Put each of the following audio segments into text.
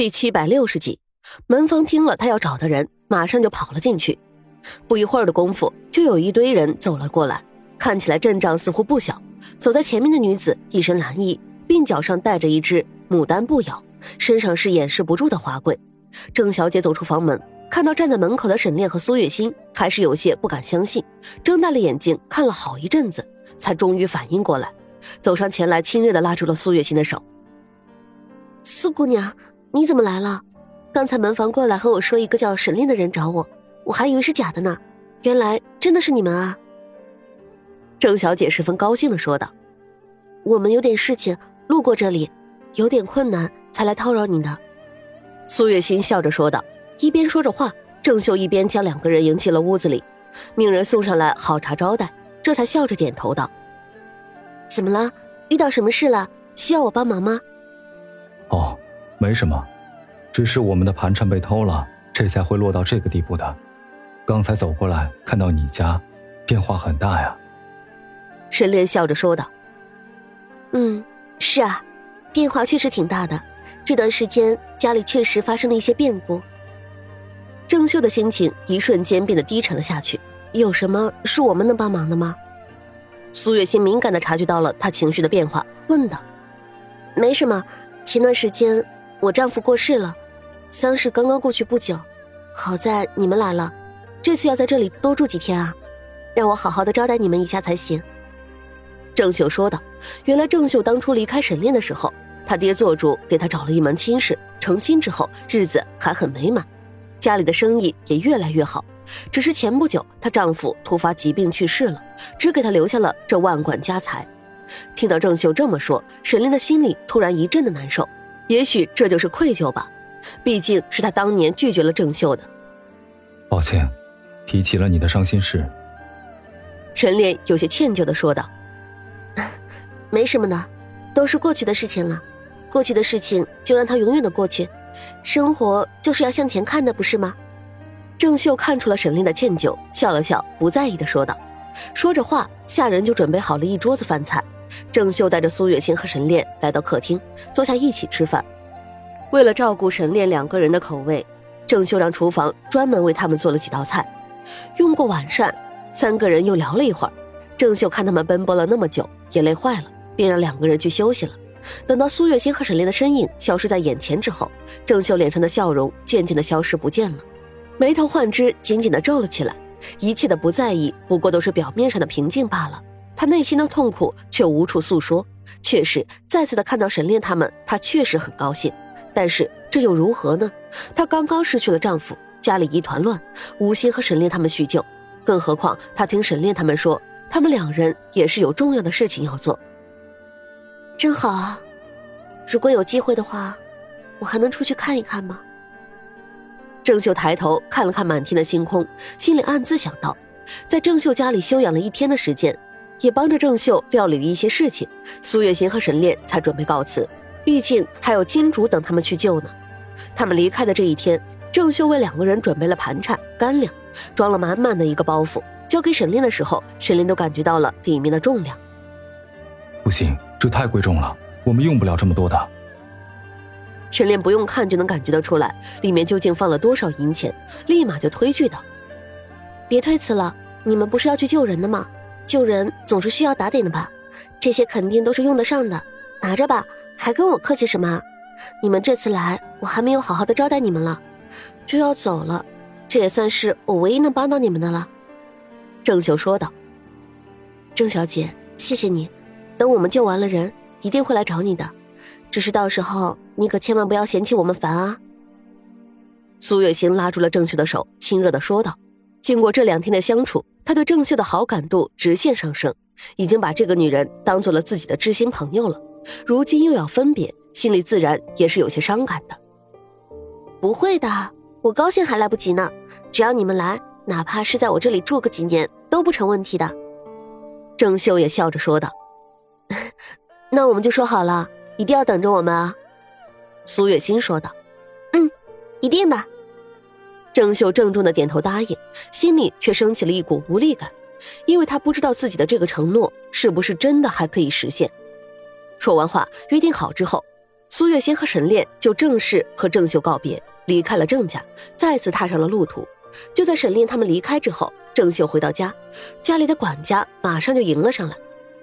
第七百六十集，门房听了他要找的人，马上就跑了进去。不一会儿的功夫，就有一堆人走了过来，看起来阵仗似乎不小。走在前面的女子一身蓝衣，鬓角上戴着一只牡丹步摇，身上是掩饰不住的华贵。郑小姐走出房门，看到站在门口的沈炼和苏月心，还是有些不敢相信，睁大了眼睛看了好一阵子，才终于反应过来，走上前来，亲热的拉住了苏月心的手：“苏姑娘。”你怎么来了？刚才门房过来和我说，一个叫沈炼的人找我，我还以为是假的呢，原来真的是你们啊！郑小姐十分高兴的说道：“我们有点事情，路过这里，有点困难，才来叨扰你的。”苏月心笑着说道，一边说着话，郑秀一边将两个人迎进了屋子里，命人送上来好茶招待，这才笑着点头道：“怎么了？遇到什么事了？需要我帮忙吗？”哦。没什么，只是我们的盘缠被偷了，这才会落到这个地步的。刚才走过来看到你家，变化很大呀。沈炼笑着说道：“嗯，是啊，变化确实挺大的。这段时间家里确实发生了一些变故。”郑秀的心情一瞬间变得低沉了下去。有什么是我们能帮忙的吗？苏月心敏感的察觉到了他情绪的变化，问道：“没什么，前段时间……”我丈夫过世了，丧事刚刚过去不久，好在你们来了，这次要在这里多住几天啊，让我好好的招待你们一下才行。”郑秀说道。原来郑秀当初离开沈炼的时候，他爹做主给他找了一门亲事，成亲之后日子还很美满，家里的生意也越来越好。只是前不久她丈夫突发疾病去世了，只给她留下了这万贯家财。听到郑秀这么说，沈炼的心里突然一阵的难受。也许这就是愧疚吧，毕竟是他当年拒绝了郑秀的。抱歉，提起了你的伤心事。沈炼有些歉疚的说道：“ 没什么的，都是过去的事情了，过去的事情就让它永远的过去。生活就是要向前看的，不是吗？”郑秀看出了沈炼的歉疚，笑了笑，不在意的说道。说着话，下人就准备好了一桌子饭菜。郑秀带着苏月心和沈炼来到客厅，坐下一起吃饭。为了照顾沈炼两个人的口味，郑秀让厨房专门为他们做了几道菜。用过晚膳，三个人又聊了一会儿。郑秀看他们奔波了那么久，也累坏了，便让两个人去休息了。等到苏月心和沈炼的身影消失在眼前之后，郑秀脸上的笑容渐渐的消失不见了，眉头幻之，紧紧的皱了起来。一切的不在意，不过都是表面上的平静罢了。他内心的痛苦却无处诉说，确实再次的看到沈炼他们，她确实很高兴。但是这又如何呢？她刚刚失去了丈夫，家里一团乱，无心和沈炼他们叙旧。更何况她听沈炼他们说，他们两人也是有重要的事情要做。真好啊！如果有机会的话，我还能出去看一看吗？郑秀抬头看了看满天的星空，心里暗自想到，在郑秀家里休养了一天的时间。也帮着郑秀料理了一些事情，苏月心和沈炼才准备告辞。毕竟还有金主等他们去救呢。他们离开的这一天，郑秀为两个人准备了盘缠、干粮，装了满满的一个包袱，交给沈炼的时候，沈炼都感觉到了里面的重量。不行，这太贵重了，我们用不了这么多的。沈炼不用看就能感觉得出来，里面究竟放了多少银钱，立马就推拒道：“别推辞了，你们不是要去救人的吗？”救人总是需要打点的吧，这些肯定都是用得上的，拿着吧，还跟我客气什么？你们这次来，我还没有好好的招待你们了，就要走了，这也算是我唯一能帮到你们的了。”郑秀说道。“郑小姐，谢谢你，等我们救完了人，一定会来找你的，只是到时候你可千万不要嫌弃我们烦啊。”苏月心拉住了郑秀的手，亲热的说道。经过这两天的相处，他对郑秀的好感度直线上升，已经把这个女人当做了自己的知心朋友了。如今又要分别，心里自然也是有些伤感的。不会的，我高兴还来不及呢。只要你们来，哪怕是在我这里住个几年都不成问题的。郑秀也笑着说道：“ 那我们就说好了，一定要等着我们啊。”苏月心说道：“嗯，一定的。”郑秀郑重的点头答应，心里却升起了一股无力感，因为他不知道自己的这个承诺是不是真的还可以实现。说完话，约定好之后，苏月仙和沈炼就正式和郑秀告别，离开了郑家，再次踏上了路途。就在沈炼他们离开之后，郑秀回到家，家里的管家马上就迎了上来，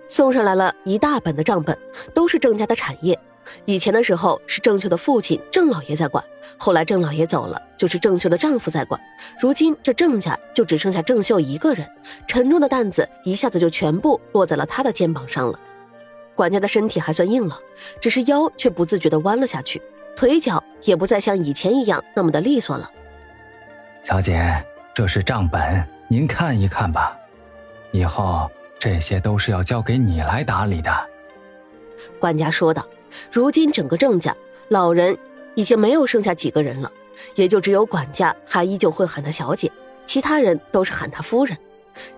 送上来了一大本的账本，都是郑家的产业。以前的时候是郑秀的父亲郑老爷在管，后来郑老爷走了，就是郑秀的丈夫在管。如今这郑家就只剩下郑秀一个人，沉重的担子一下子就全部落在了他的肩膀上了。管家的身体还算硬朗，只是腰却不自觉地弯了下去，腿脚也不再像以前一样那么的利索了。小姐，这是账本，您看一看吧。以后这些都是要交给你来打理的。管家说道。如今整个郑家老人已经没有剩下几个人了，也就只有管家还依旧会喊她小姐，其他人都是喊她夫人。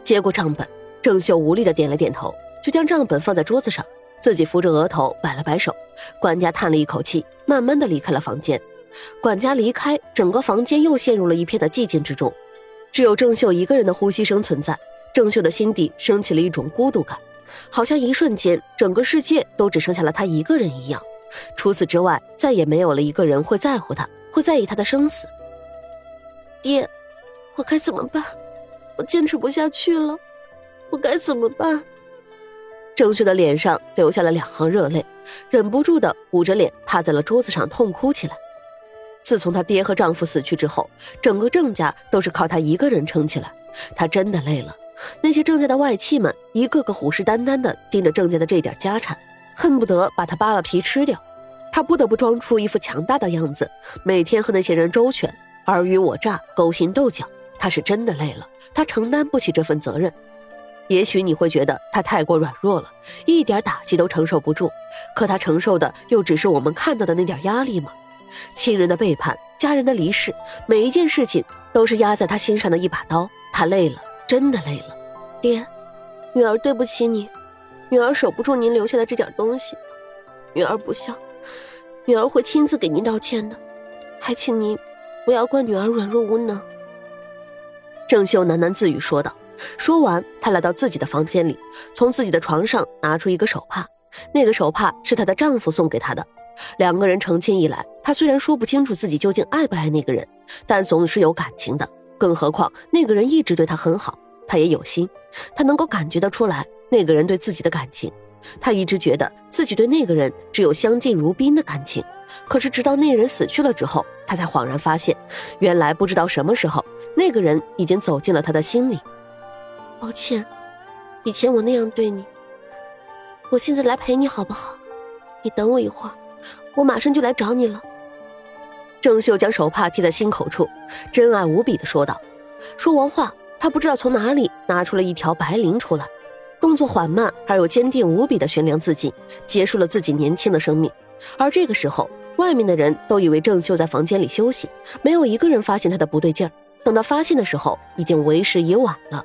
接过账本，郑秀无力的点了点头，就将账本放在桌子上。自己扶着额头摆了摆手，管家叹了一口气，慢慢的离开了房间。管家离开，整个房间又陷入了一片的寂静之中，只有郑秀一个人的呼吸声存在。郑秀的心底升起了一种孤独感，好像一瞬间整个世界都只剩下了他一个人一样。除此之外，再也没有了一个人会在乎他，会在意他的生死。爹，我该怎么办？我坚持不下去了，我该怎么办？郑旭的脸上流下了两行热泪，忍不住的捂着脸趴在了桌子上痛哭起来。自从她爹和丈夫死去之后，整个郑家都是靠她一个人撑起来。她真的累了。那些郑家的外戚们一个个虎视眈眈的盯着郑家的这点家产，恨不得把他扒了皮吃掉。他不得不装出一副强大的样子，每天和那些人周旋，尔虞我诈，勾心斗角。他是真的累了，他承担不起这份责任。也许你会觉得他太过软弱了，一点打击都承受不住。可他承受的又只是我们看到的那点压力吗？亲人的背叛，家人的离世，每一件事情都是压在他心上的一把刀。他累了，真的累了。爹，女儿对不起你，女儿守不住您留下的这点东西，女儿不孝，女儿会亲自给您道歉的。还请您不要怪女儿软弱无能。郑秀喃喃自语说道。说完，她来到自己的房间里，从自己的床上拿出一个手帕。那个手帕是她的丈夫送给她的。两个人成亲以来，她虽然说不清楚自己究竟爱不爱那个人，但总是有感情的。更何况那个人一直对她很好，她也有心，她能够感觉得出来那个人对自己的感情。她一直觉得自己对那个人只有相敬如宾的感情。可是直到那人死去了之后，她才恍然发现，原来不知道什么时候，那个人已经走进了她的心里。抱歉，以前我那样对你。我现在来陪你好不好？你等我一会儿，我马上就来找你了。郑秀将手帕贴在心口处，真爱无比的说道。说完话，他不知道从哪里拿出了一条白绫出来，动作缓慢而又坚定无比的悬梁自尽，结束了自己年轻的生命。而这个时候，外面的人都以为郑秀在房间里休息，没有一个人发现他的不对劲儿。等到发现的时候，已经为时已晚了。